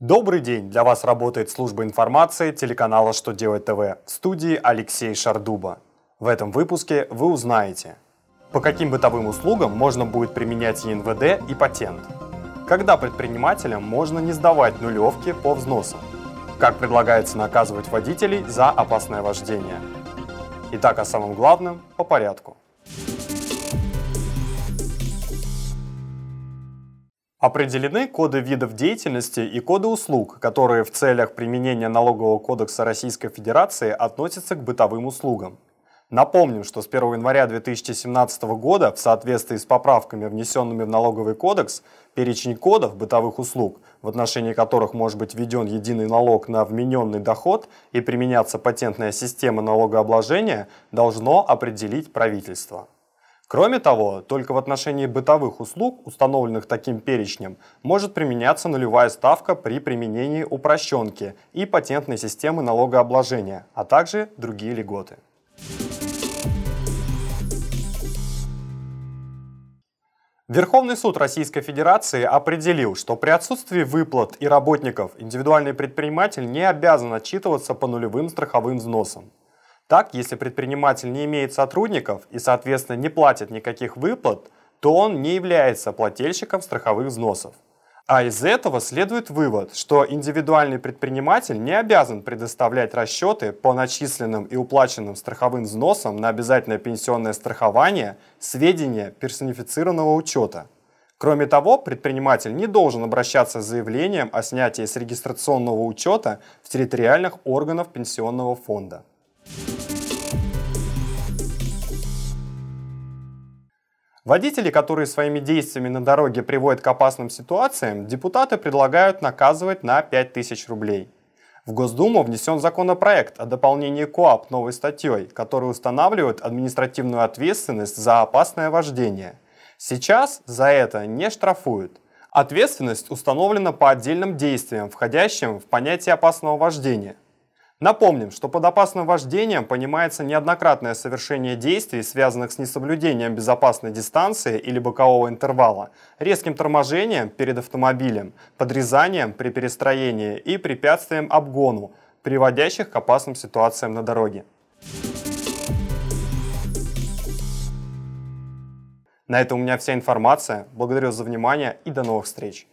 Добрый день! Для вас работает служба информации телеканала «Что делать ТВ» в студии Алексей Шардуба. В этом выпуске вы узнаете, по каким бытовым услугам можно будет применять ЕНВД и патент, когда предпринимателям можно не сдавать нулевки по взносам, как предлагается наказывать водителей за опасное вождение. Итак, о самом главном по порядку. Определены коды видов деятельности и коды услуг, которые в целях применения налогового кодекса Российской Федерации относятся к бытовым услугам. Напомним, что с 1 января 2017 года в соответствии с поправками, внесенными в налоговый кодекс, перечень кодов бытовых услуг, в отношении которых может быть введен единый налог на вмененный доход и применяться патентная система налогообложения, должно определить правительство. Кроме того, только в отношении бытовых услуг, установленных таким перечнем, может применяться нулевая ставка при применении упрощенки и патентной системы налогообложения, а также другие льготы. Верховный суд Российской Федерации определил, что при отсутствии выплат и работников индивидуальный предприниматель не обязан отчитываться по нулевым страховым взносам. Так, если предприниматель не имеет сотрудников и, соответственно, не платит никаких выплат, то он не является плательщиком страховых взносов. А из этого следует вывод, что индивидуальный предприниматель не обязан предоставлять расчеты по начисленным и уплаченным страховым взносам на обязательное пенсионное страхование сведения персонифицированного учета. Кроме того, предприниматель не должен обращаться с заявлением о снятии с регистрационного учета в территориальных органов пенсионного фонда. Водители, которые своими действиями на дороге приводят к опасным ситуациям, депутаты предлагают наказывать на 5000 рублей. В Госдуму внесен законопроект о дополнении КОАП новой статьей, который устанавливает административную ответственность за опасное вождение. Сейчас за это не штрафуют. Ответственность установлена по отдельным действиям, входящим в понятие опасного вождения. Напомним, что под опасным вождением понимается неоднократное совершение действий, связанных с несоблюдением безопасной дистанции или бокового интервала, резким торможением перед автомобилем, подрезанием при перестроении и препятствием обгону, приводящих к опасным ситуациям на дороге. На этом у меня вся информация. Благодарю за внимание и до новых встреч.